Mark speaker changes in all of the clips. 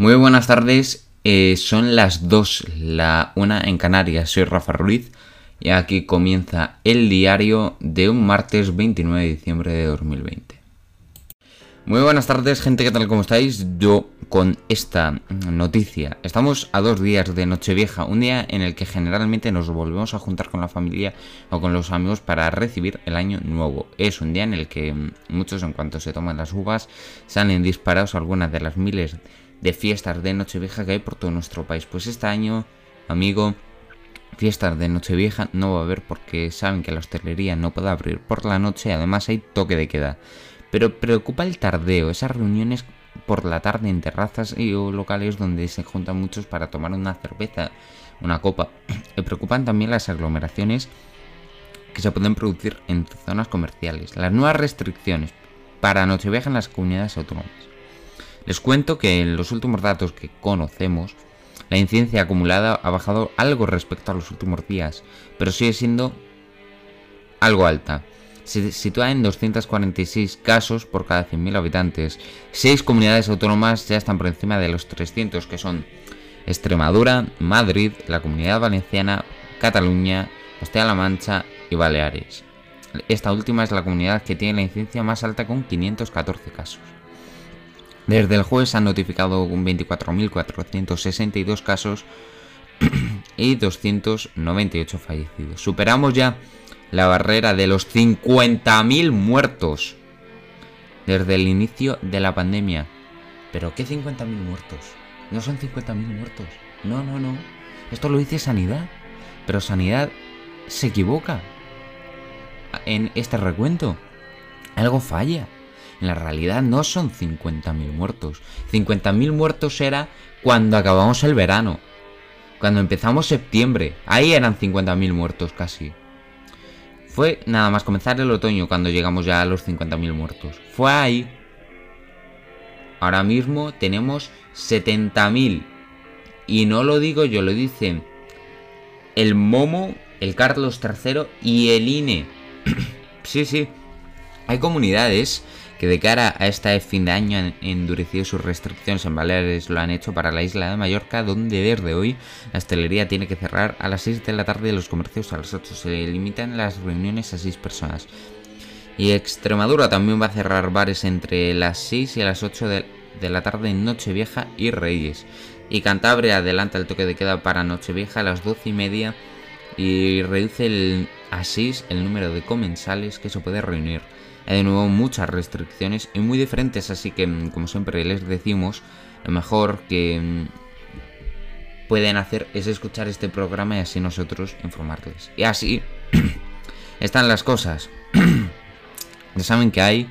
Speaker 1: Muy buenas tardes, eh, son las 2, la 1 en Canarias, soy Rafa Ruiz y aquí comienza el diario de un martes 29 de diciembre de 2020. Muy buenas tardes gente, ¿qué tal? ¿Cómo estáis? Yo con esta noticia. Estamos a dos días de Nochevieja, un día en el que generalmente nos volvemos a juntar con la familia o con los amigos para recibir el año nuevo. Es un día en el que muchos en cuanto se toman las uvas salen disparados algunas de las miles de fiestas de Nochevieja que hay por todo nuestro país. Pues este año, amigo, fiestas de Nochevieja no va a haber porque saben que la hostelería no puede abrir por la noche además hay toque de queda. Pero preocupa el tardeo, esas reuniones por la tarde en terrazas y o locales donde se juntan muchos para tomar una cerveza, una copa. Me preocupan también las aglomeraciones que se pueden producir en zonas comerciales. Las nuevas restricciones para Nochevieja en las comunidades autónomas. Les cuento que en los últimos datos que conocemos, la incidencia acumulada ha bajado algo respecto a los últimos días, pero sigue siendo algo alta. Se sitúa en 246 casos por cada 100.000 habitantes. Seis comunidades autónomas ya están por encima de los 300, que son Extremadura, Madrid, la Comunidad Valenciana, Cataluña, Castilla-La Mancha y Baleares. Esta última es la comunidad que tiene la incidencia más alta con 514 casos. Desde el jueves han notificado 24.462 casos y 298 fallecidos. Superamos ya la barrera de los 50.000 muertos desde el inicio de la pandemia. ¿Pero qué 50.000 muertos? No son 50.000 muertos. No, no, no. Esto lo dice Sanidad. Pero Sanidad se equivoca en este recuento. Algo falla. En la realidad no son 50.000 muertos. 50.000 muertos era cuando acabamos el verano. Cuando empezamos septiembre. Ahí eran 50.000 muertos casi. Fue nada más comenzar el otoño cuando llegamos ya a los 50.000 muertos. Fue ahí. Ahora mismo tenemos 70.000. Y no lo digo yo, lo dicen el Momo, el Carlos III y el INE. sí, sí. Hay comunidades que de cara a este fin de año han endurecido sus restricciones en Baleares, lo han hecho para la isla de Mallorca, donde desde hoy la hostelería tiene que cerrar a las 6 de la tarde y los comercios a las 8. Se limitan las reuniones a 6 personas. Y Extremadura también va a cerrar bares entre las 6 y las 8 de, la tarde en Nochevieja y Reyes. Y Cantabria adelanta el toque de queda para Nochevieja a las 12 y media y reduce a 6 el número de comensales que se puede reunir. Hay de nuevo muchas restricciones y muy diferentes, así que mm, como siempre les decimos, lo mejor que mm, pueden hacer es escuchar este programa y así nosotros informarles. Y así están las cosas. ya saben que hay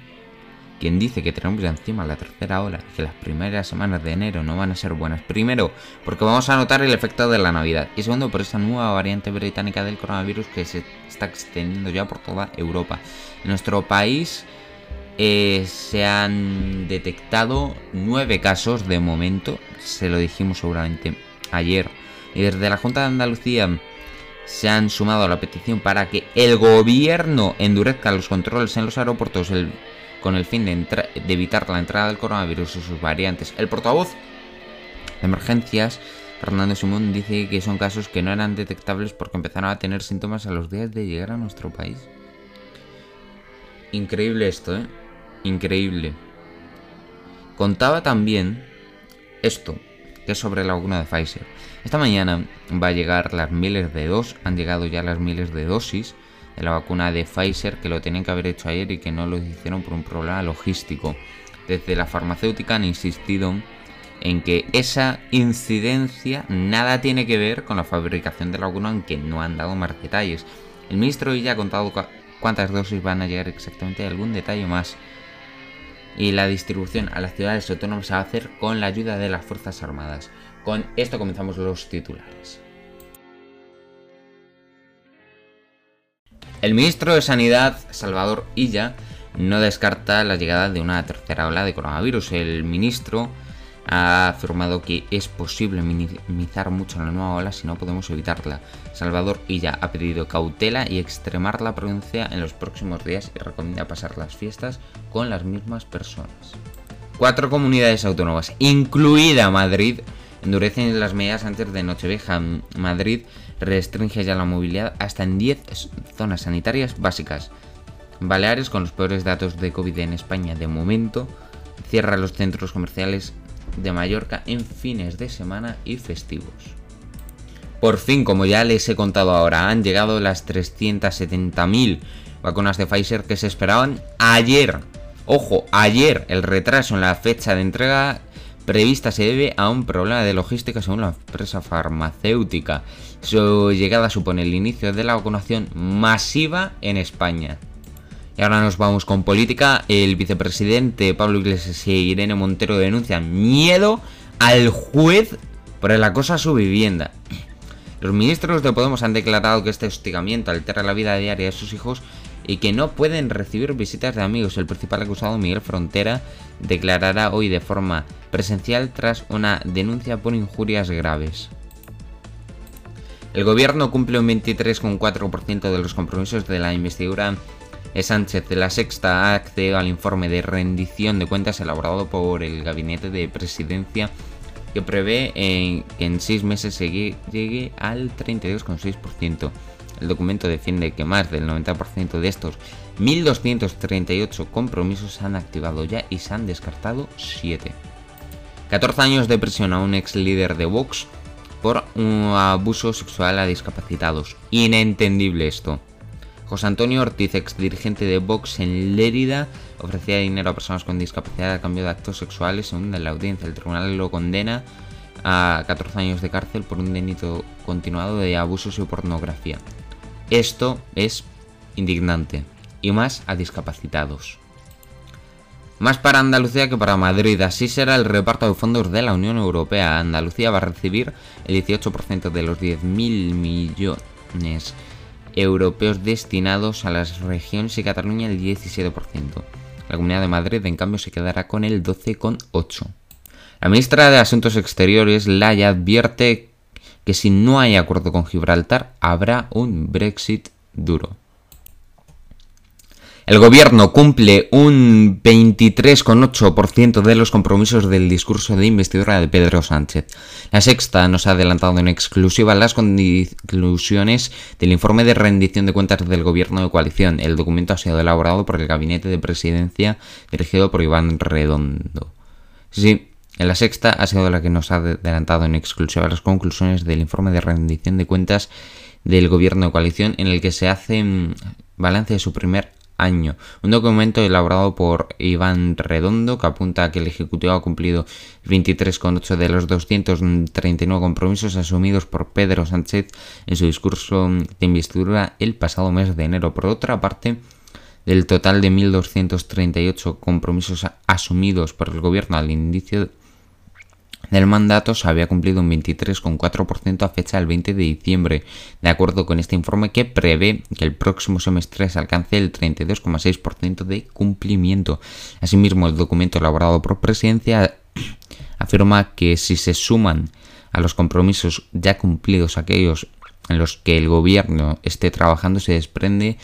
Speaker 1: quien dice que tenemos ya encima la tercera ola que las primeras semanas de enero no van a ser buenas. Primero, porque vamos a notar el efecto de la Navidad. Y segundo, por esta nueva variante británica del coronavirus que se está extendiendo ya por toda Europa. En nuestro país eh, se han detectado nueve casos de momento. Se lo dijimos seguramente ayer. Y desde la Junta de Andalucía se han sumado a la petición para que el gobierno endurezca los controles en los aeropuertos con el fin de, evitar la entrada del coronavirus y sus variantes. El portavoz de emergencias, Fernando Simón, dice que son casos que no eran detectables porque empezaron a tener síntomas a los días de llegar a nuestro país. Increíble esto, ¿eh? Increíble. Contaba también esto, que es sobre la vacuna de Pfizer. Esta mañana va a llegar las miles de dos, han llegado ya las miles de dosis la vacuna de Pfizer que lo tenían que haber hecho ayer y que no lo hicieron por un problema logístico. Desde la farmacéutica han insistido en que esa incidencia nada tiene que ver con la fabricación de la vacuna, aunque no han dado más detalles. El ministro ya ha contado cuántas dosis van a llegar exactamente, algún detalle más. Y la distribución a las ciudades autónomas se va a hacer con la ayuda de las Fuerzas Armadas. Con esto comenzamos los titulares. El ministro de Sanidad, Salvador Illa, no descarta la llegada de una tercera ola de coronavirus. El ministro ha afirmado que es posible minimizar mucho la nueva ola si no podemos evitarla. Salvador Illa ha pedido cautela y extremar la prudencia en los próximos días y recomienda pasar las fiestas con las mismas personas. Cuatro comunidades autónomas, incluida Madrid, endurecen las medidas antes de Nochevieja. Madrid restringe ya la movilidad hasta en 10 zonas sanitarias básicas. Baleares, con los peores datos de COVID en España de momento, cierra los centros comerciales de Mallorca en fines de semana y festivos. Por fin, como ya les he contado ahora, han llegado las 370.000 vacunas de Pfizer que se esperaban ayer. Ojo, ayer el retraso en la fecha de entrega prevista se debe a un problema de logística según la empresa farmacéutica. Su llegada supone el inicio de la vacunación masiva en España. Y ahora nos vamos con política. El vicepresidente Pablo Iglesias y Irene Montero denuncian miedo al juez por el acoso a su vivienda. Los ministros de Podemos han declarado que este hostigamiento altera la vida diaria de sus hijos y que no pueden recibir visitas de amigos. El principal acusado, Miguel Frontera, declarará hoy de forma presencial tras una denuncia por injurias graves. El gobierno cumple un 23,4% de los compromisos de la investidura Sánchez de la Sexta ha accedido al informe de rendición de cuentas elaborado por el Gabinete de Presidencia que prevé que en seis meses se llegue al 32,6%. El documento defiende que más del 90% de estos 1.238 compromisos se han activado ya y se han descartado 7. 14 años de prisión a un ex líder de Vox por un abuso sexual a discapacitados. Inentendible esto. José Antonio Ortiz, ex dirigente de Vox en Lérida, ofrecía dinero a personas con discapacidad a cambio de actos sexuales. Según la audiencia, el tribunal lo condena a 14 años de cárcel por un delito continuado de abusos y pornografía. Esto es indignante, y más a discapacitados. Más para Andalucía que para Madrid, así será el reparto de fondos de la Unión Europea. Andalucía va a recibir el 18% de los 10.000 millones europeos destinados a las regiones y Cataluña el 17%. La Comunidad de Madrid, en cambio, se quedará con el 12,8%. La ministra de Asuntos Exteriores, Laya, advierte que si no hay acuerdo con Gibraltar, habrá un Brexit duro. El gobierno cumple un 23,8% de los compromisos del discurso de investidura de Pedro Sánchez. La sexta nos ha adelantado en exclusiva las conclusiones del informe de rendición de cuentas del gobierno de coalición. El documento ha sido elaborado por el gabinete de presidencia dirigido por Iván Redondo. Sí, en la sexta ha sido la que nos ha adelantado en exclusiva las conclusiones del informe de rendición de cuentas del gobierno de coalición en el que se hace balance de su primer año. Un documento elaborado por Iván Redondo que apunta a que el Ejecutivo ha cumplido 23,8 de los 239 compromisos asumidos por Pedro Sánchez en su discurso de investidura el pasado mes de enero. Por otra parte, del total de 1.238 compromisos asumidos por el Gobierno al inicio del mandato se había cumplido un 23,4% a fecha del 20 de diciembre, de acuerdo con este informe que prevé que el próximo semestre se alcance el 32,6% de cumplimiento. Asimismo, el documento elaborado por Presidencia afirma que si se suman a los compromisos ya cumplidos aquellos en los que el gobierno esté trabajando, se desprende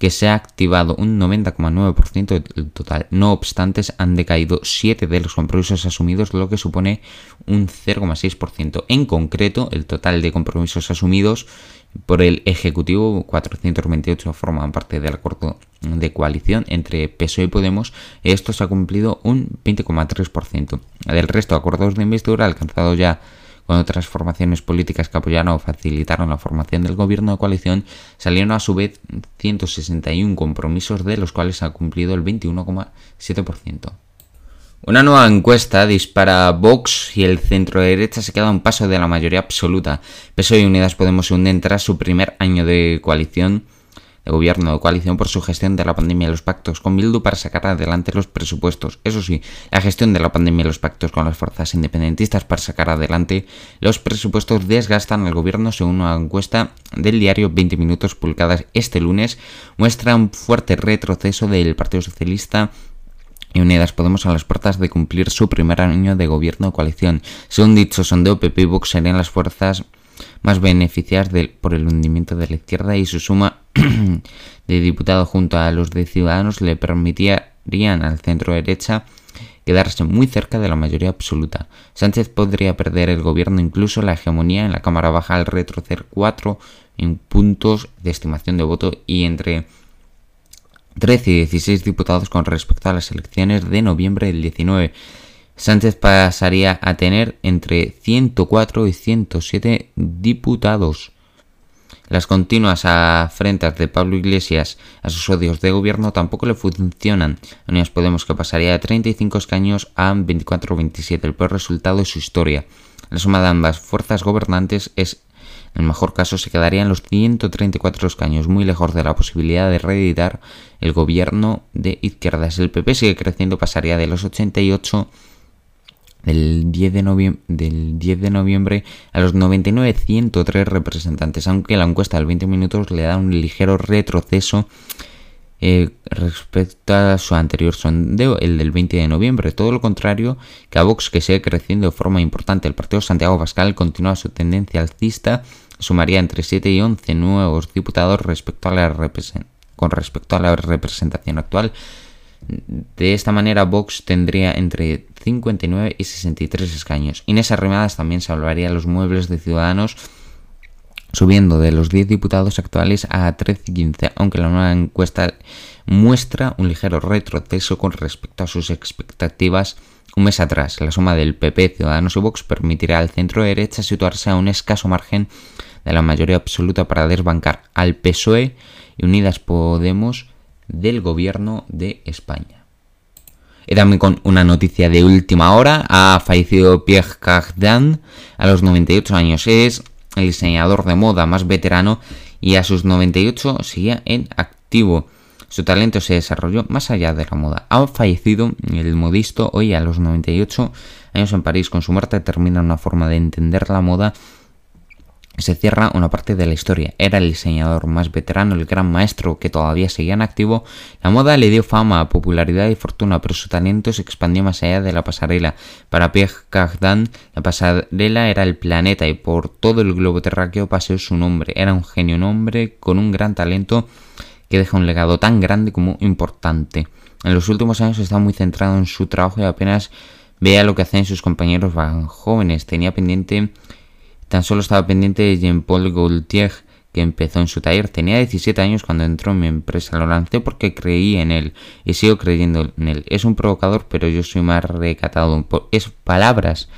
Speaker 1: que se ha activado un 90,9% del total. No obstante, han decaído 7 de los compromisos asumidos, lo que supone un 0,6%. En concreto, el total de compromisos asumidos por el Ejecutivo, 428 forman parte del acuerdo de coalición entre PSOE y Podemos. Esto se ha cumplido un 20,3%. Del resto, acuerdos de investidura alcanzados ya con otras formaciones políticas que apoyaron o facilitaron la formación del gobierno de coalición, salieron a su vez 161 compromisos de los cuales ha cumplido el 21,7%. Una nueva encuesta dispara Vox y el centro derecha se queda a un paso de la mayoría absoluta. PSOE y Unidas Podemos se tras su primer año de coalición gobierno de coalición por su gestión de la pandemia y los pactos con Bildu para sacar adelante los presupuestos. Eso sí, la gestión de la pandemia y los pactos con las fuerzas independentistas para sacar adelante los presupuestos desgastan al gobierno según una encuesta del diario 20 Minutos publicada este lunes muestra un fuerte retroceso del Partido Socialista y Unidas Podemos a las puertas de cumplir su primer año de gobierno de coalición. Según dicho sondeo, PP y Vox serían las fuerzas más beneficiadas por el hundimiento de la izquierda y su suma de diputados junto a los de Ciudadanos le permitirían al centro derecha quedarse muy cerca de la mayoría absoluta. Sánchez podría perder el gobierno, incluso la hegemonía en la Cámara Baja al retroceder cuatro en puntos de estimación de voto y entre 13 y 16 diputados con respecto a las elecciones de noviembre del 19. Sánchez pasaría a tener entre 104 y 107 diputados. Las continuas afrentas de Pablo Iglesias a sus odios de gobierno tampoco le funcionan. Unidas Podemos que pasaría de 35 escaños a 24 o 27, el peor resultado de su historia. La suma de ambas fuerzas gobernantes es en el mejor caso se quedarían los 134 escaños, muy lejos de la posibilidad de reeditar el gobierno de izquierdas. El PP sigue creciendo, pasaría de los 88 del 10 de, del 10 de noviembre a los 99 103 representantes, aunque la encuesta del 20 minutos le da un ligero retroceso eh, respecto a su anterior sondeo, el del 20 de noviembre. Todo lo contrario que a Vox, que sigue creciendo de forma importante. El partido Santiago Pascal continúa su tendencia alcista, sumaría entre 7 y 11 nuevos diputados con respecto a la representación actual. De esta manera, Vox tendría entre 59 y 63 escaños. Inés Arrimadas también salvaría los muebles de Ciudadanos subiendo de los 10 diputados actuales a 13 y 15, aunque la nueva encuesta muestra un ligero retroceso con respecto a sus expectativas un mes atrás. La suma del PP, Ciudadanos y Vox permitirá al centro derecha situarse a un escaso margen de la mayoría absoluta para desbancar al PSOE y Unidas Podemos del gobierno de España. Y también con una noticia de última hora, ha fallecido Pierre Cardin a los 98 años. Es el diseñador de moda más veterano y a sus 98 seguía en activo. Su talento se desarrolló más allá de la moda. Ha fallecido el modisto hoy a los 98 años en París. Con su muerte termina una forma de entender la moda se cierra una parte de la historia. Era el diseñador más veterano, el gran maestro que todavía seguía en activo. La moda le dio fama, popularidad y fortuna, pero su talento se expandió más allá de la pasarela. Para Pierre Cardin, la pasarela era el planeta y por todo el globo terráqueo paseó su nombre. Era un genio, un hombre con un gran talento que deja un legado tan grande como importante. En los últimos años está muy centrado en su trabajo y apenas vea lo que hacen sus compañeros jóvenes. Tenía pendiente Tan solo estaba pendiente de Jean-Paul Gaultier, que empezó en su taller. Tenía 17 años cuando entró en mi empresa. Lo lancé porque creí en él y sigo creyendo en él. Es un provocador, pero yo soy más recatado. Es palabras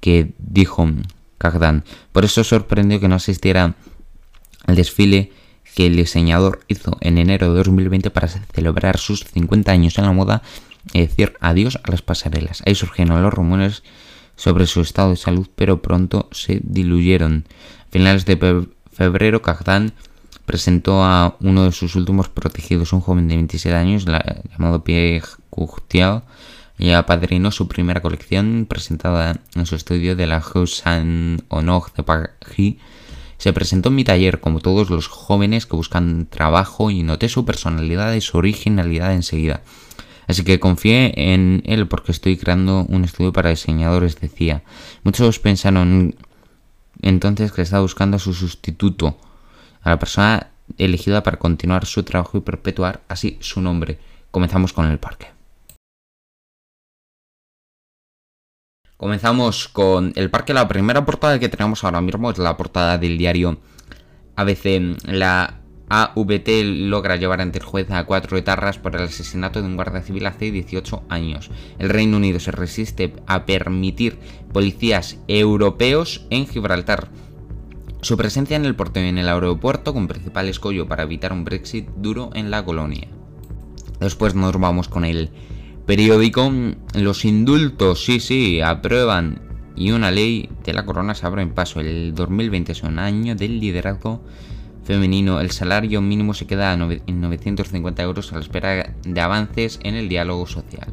Speaker 1: que dijo Cagdan. Por eso sorprendió que no asistiera al desfile que el diseñador hizo en enero de 2020 para celebrar sus 50 años en la moda y decir adiós a las pasarelas. Ahí surgieron los rumores sobre su estado de salud, pero pronto se diluyeron. A finales de febrero, Cagdan presentó a uno de sus últimos protegidos, un joven de 27 años llamado Pierre Courtial, y apadrinó su primera colección presentada en su estudio de la Rue Saint-Honor de Paris. Se presentó en mi taller como todos los jóvenes que buscan trabajo y noté su personalidad y su originalidad enseguida. Así que confié en él porque estoy creando un estudio para diseñadores, decía. Muchos pensaron entonces que estaba buscando a su sustituto, a la persona elegida para continuar su trabajo y perpetuar así su nombre. Comenzamos con el parque. Comenzamos con el parque. La primera portada que tenemos ahora mismo es la portada del diario ABC. La AVT logra llevar ante el juez a cuatro etarras por el asesinato de un guardia civil hace 18 años. El Reino Unido se resiste a permitir policías europeos en Gibraltar. Su presencia en el puerto y en el aeropuerto con principal escollo para evitar un Brexit duro en la colonia. Después nos vamos con el periódico. Los indultos, sí, sí, aprueban y una ley de la corona se abre en paso. El 2020 es un año del liderazgo femenino, el salario mínimo se queda en 950 euros a la espera de avances en el diálogo social.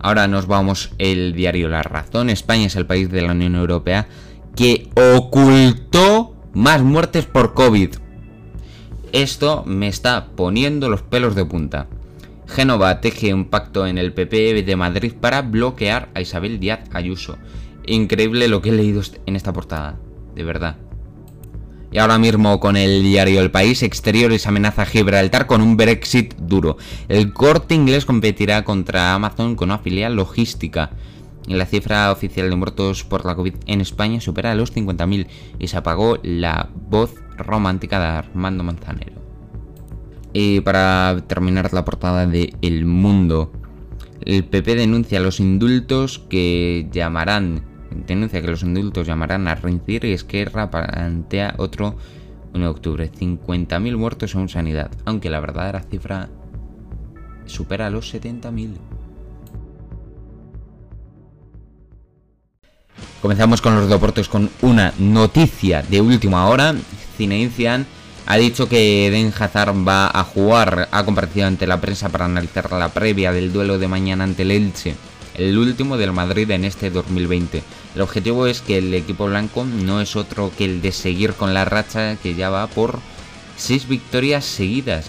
Speaker 1: Ahora nos vamos el diario La Razón. España es el país de la Unión Europea que ocultó más muertes por COVID. Esto me está poniendo los pelos de punta. Génova teje un pacto en el PP de Madrid para bloquear a Isabel Díaz Ayuso. Increíble lo que he leído en esta portada, de verdad. Y ahora mismo con el diario El País, exteriores amenaza Gibraltar con un Brexit duro. El corte inglés competirá contra Amazon con una filial logística. La cifra oficial de muertos por la COVID en España supera los 50.000 y se apagó la voz romántica de Armando Manzanero. Y para terminar la portada de El Mundo, el PP denuncia los indultos que llamarán denuncia que los indultos llamarán a reincidir y Esquerra plantea otro 1 de octubre. 50.000 muertos en sanidad, aunque la verdadera cifra supera los 70.000. Comenzamos con los deportes con una noticia de última hora. Zinedine ha dicho que Den Hazard va a jugar, ha comparecido ante la prensa para analizar la previa del duelo de mañana ante el Elche, el último del Madrid en este 2020. El objetivo es que el equipo blanco no es otro que el de seguir con la racha que ya va por 6 victorias seguidas.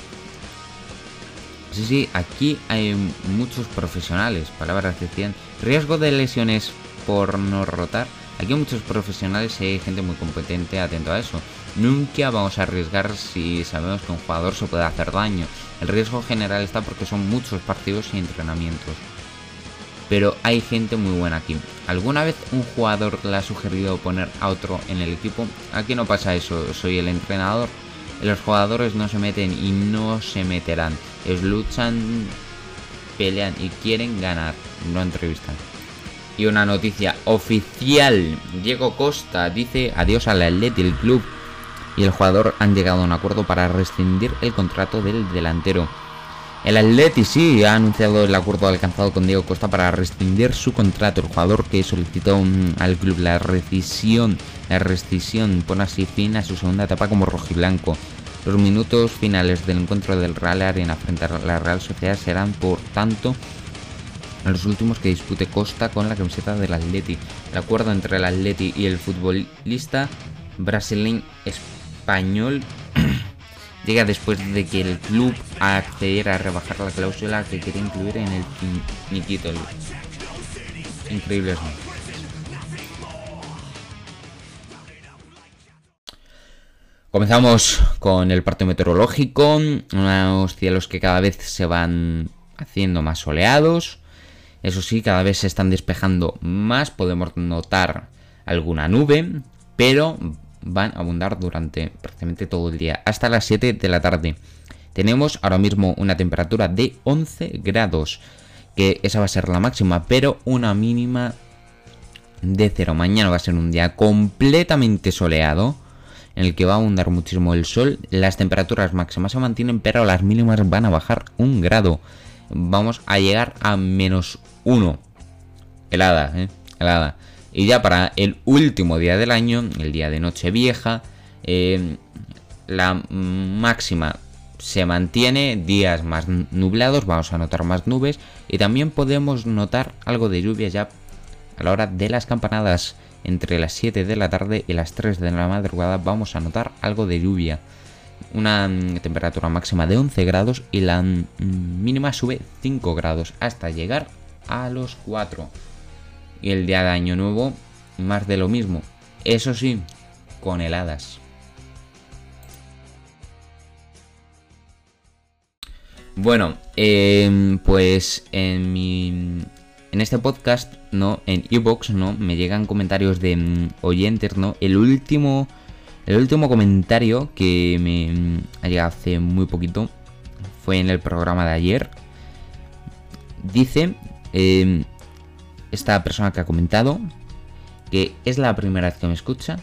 Speaker 1: Sí, sí, aquí hay muchos profesionales, palabras decían. Riesgo de lesiones por no rotar. Aquí hay muchos profesionales y hay gente muy competente atento a eso. Nunca vamos a arriesgar si sabemos que un jugador se puede hacer daño. El riesgo general está porque son muchos partidos y entrenamientos. Pero hay gente muy buena aquí. ¿Alguna vez un jugador le ha sugerido poner a otro en el equipo? Aquí no pasa eso, soy el entrenador. Los jugadores no se meten y no se meterán. Luchan, pelean y quieren ganar, no entrevistan. Y una noticia oficial. Diego Costa dice adiós al Atleti, el club y el jugador han llegado a un acuerdo para rescindir el contrato del delantero. El Atleti sí ha anunciado el acuerdo alcanzado con Diego Costa para rescindir su contrato. El jugador que solicitó al club la rescisión, la rescisión pone así fin a su segunda etapa como rojiblanco. Los minutos finales del encuentro del Real Arena frente a la Real Sociedad serán, por tanto, los últimos que dispute Costa con la camiseta del Atleti. El acuerdo entre el Atleti y el futbolista brasileño español llega después de que el club accediera a rebajar la cláusula que quería incluir en el finiquito. Increíbles Comenzamos con el parte meteorológico, unos cielos que cada vez se van haciendo más soleados. Eso sí, cada vez se están despejando más, podemos notar alguna nube, pero van a abundar durante prácticamente todo el día, hasta las 7 de la tarde. Tenemos ahora mismo una temperatura de 11 grados, que esa va a ser la máxima, pero una mínima de 0. Mañana va a ser un día completamente soleado, en el que va a abundar muchísimo el sol. Las temperaturas máximas se mantienen, pero las mínimas van a bajar un grado. Vamos a llegar a menos 1. Helada, ¿eh? Helada. Y ya para el último día del año, el día de Nochevieja, eh, la máxima se mantiene, días más nublados, vamos a notar más nubes y también podemos notar algo de lluvia ya a la hora de las campanadas. Entre las 7 de la tarde y las 3 de la madrugada vamos a notar algo de lluvia. Una mm, temperatura máxima de 11 grados y la mm, mínima sube 5 grados hasta llegar a los 4 y el día de Año Nuevo más de lo mismo. Eso sí, con heladas. Bueno, em, pues en mi en este podcast, no, en Ebox, no, me llegan comentarios de mm, oyentes, no. El último, el último comentario que me mm, ha llegado hace muy poquito fue en el programa de ayer. Dice, eh, esta persona que ha comentado que es la primera vez que me escucha,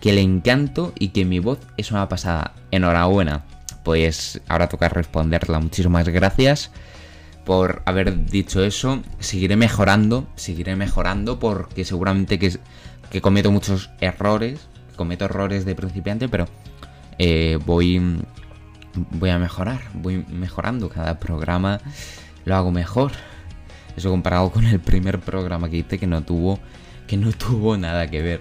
Speaker 1: que le encanto y que mi voz es una pasada. Enhorabuena. Pues ahora toca responderla. Muchísimas gracias por haber dicho eso. Seguiré mejorando, seguiré mejorando porque seguramente que, que cometo muchos errores. Cometo errores de principiante, pero eh, voy, voy a mejorar. Voy mejorando. Cada programa lo hago mejor. Eso comparado con el primer programa que hice que no tuvo, que no tuvo nada que ver.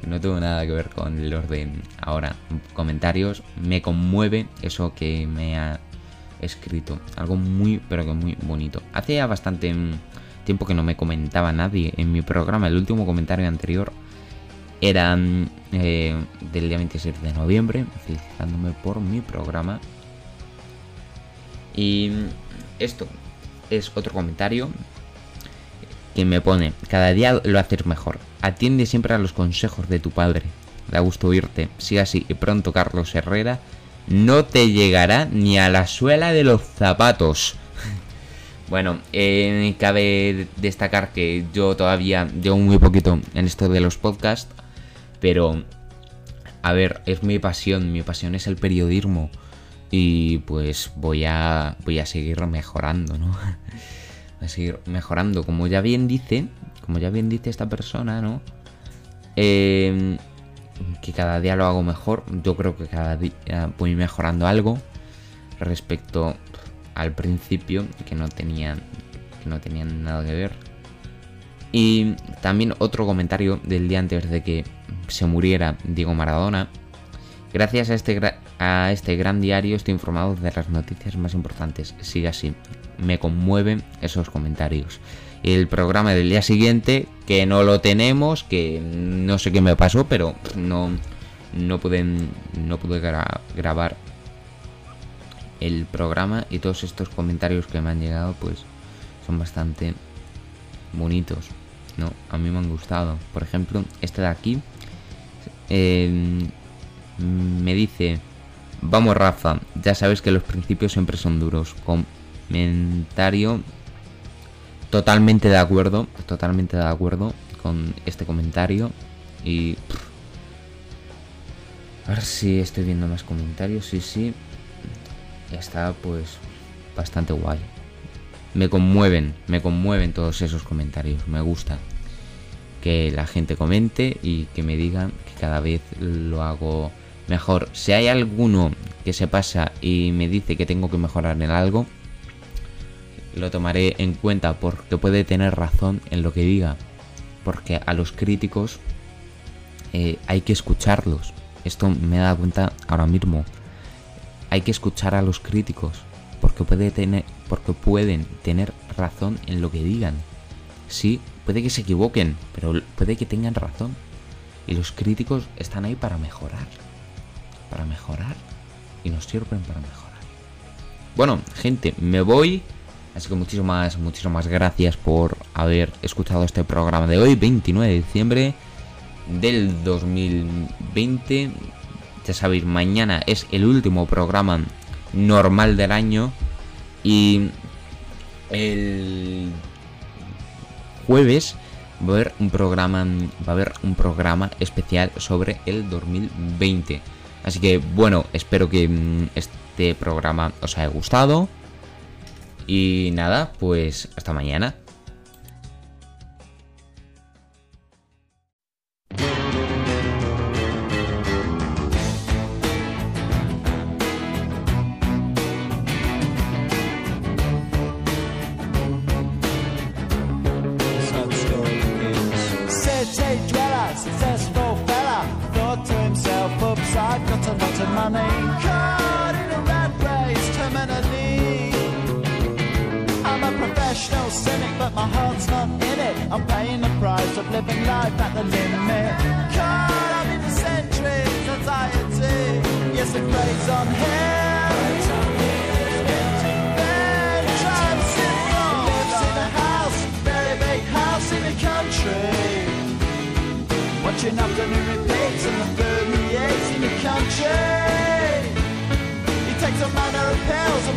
Speaker 1: Que no tuvo nada que ver con los de ahora. Comentarios. Me conmueve eso que me ha escrito. Algo muy, pero que muy bonito. Hace ya bastante tiempo que no me comentaba nadie en mi programa. El último comentario anterior era mm, eh, del día 26 de noviembre, felicitándome por mi programa. Y mm, esto es otro comentario que me pone, cada día lo haces mejor. Atiende siempre a los consejos de tu padre. Da gusto oírte. Sigue así y pronto Carlos Herrera no te llegará ni a la suela de los zapatos. Bueno, eh, cabe destacar que yo todavía llevo muy poquito en esto de los podcasts, pero a ver, es mi pasión, mi pasión es el periodismo y pues voy a voy a seguir mejorando, ¿no? Voy a seguir mejorando, como ya bien dice, como ya bien dice esta persona, ¿no? Eh, que cada día lo hago mejor. Yo creo que cada día voy mejorando algo respecto al principio que no tenían que no tenían nada que ver. Y también otro comentario del día antes de que se muriera Diego Maradona. Gracias a este, este gran diario estoy informado de las noticias más importantes. Sigue así. Me conmueven esos comentarios el programa del día siguiente, que no lo tenemos, que no sé qué me pasó, pero no, no, pueden, no pude grabar el programa y todos estos comentarios que me han llegado pues son bastante bonitos, ¿no? A mí me han gustado. Por ejemplo, este de aquí em, me dice, vamos Rafa, ya sabes que los principios siempre son duros. Comentario Totalmente de acuerdo, totalmente de acuerdo con este comentario. Y... A ver si estoy viendo más comentarios. Sí, sí. Ya está pues bastante guay. Me conmueven, me conmueven todos esos comentarios. Me gusta que la gente comente y que me digan que cada vez lo hago mejor. Si hay alguno que se pasa y me dice que tengo que mejorar en algo, lo tomaré en cuenta porque puede tener razón en lo que diga. Porque a los críticos eh, hay que escucharlos. Esto me da cuenta ahora mismo. Hay que escuchar a los críticos porque, puede tener, porque pueden tener razón en lo que digan. Sí, puede que se equivoquen, pero puede que tengan razón. Y los críticos están ahí para mejorar. Para mejorar. Y nos sirven para mejorar. Bueno, gente, me voy. Así que muchísimas, muchísimas gracias por haber escuchado este programa de hoy, 29 de diciembre del 2020. Ya sabéis, mañana es el último programa normal del año y el jueves va a haber un programa va a haber un programa especial sobre el 2020. Así que bueno, espero que mm, este programa os haya gustado. Y nada, pues hasta mañana.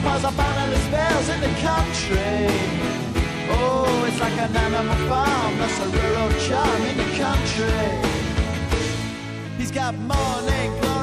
Speaker 2: cause I found all these bells in the country. Oh, it's like an animal farm, that's a rural charm in the country. He's got morning glory.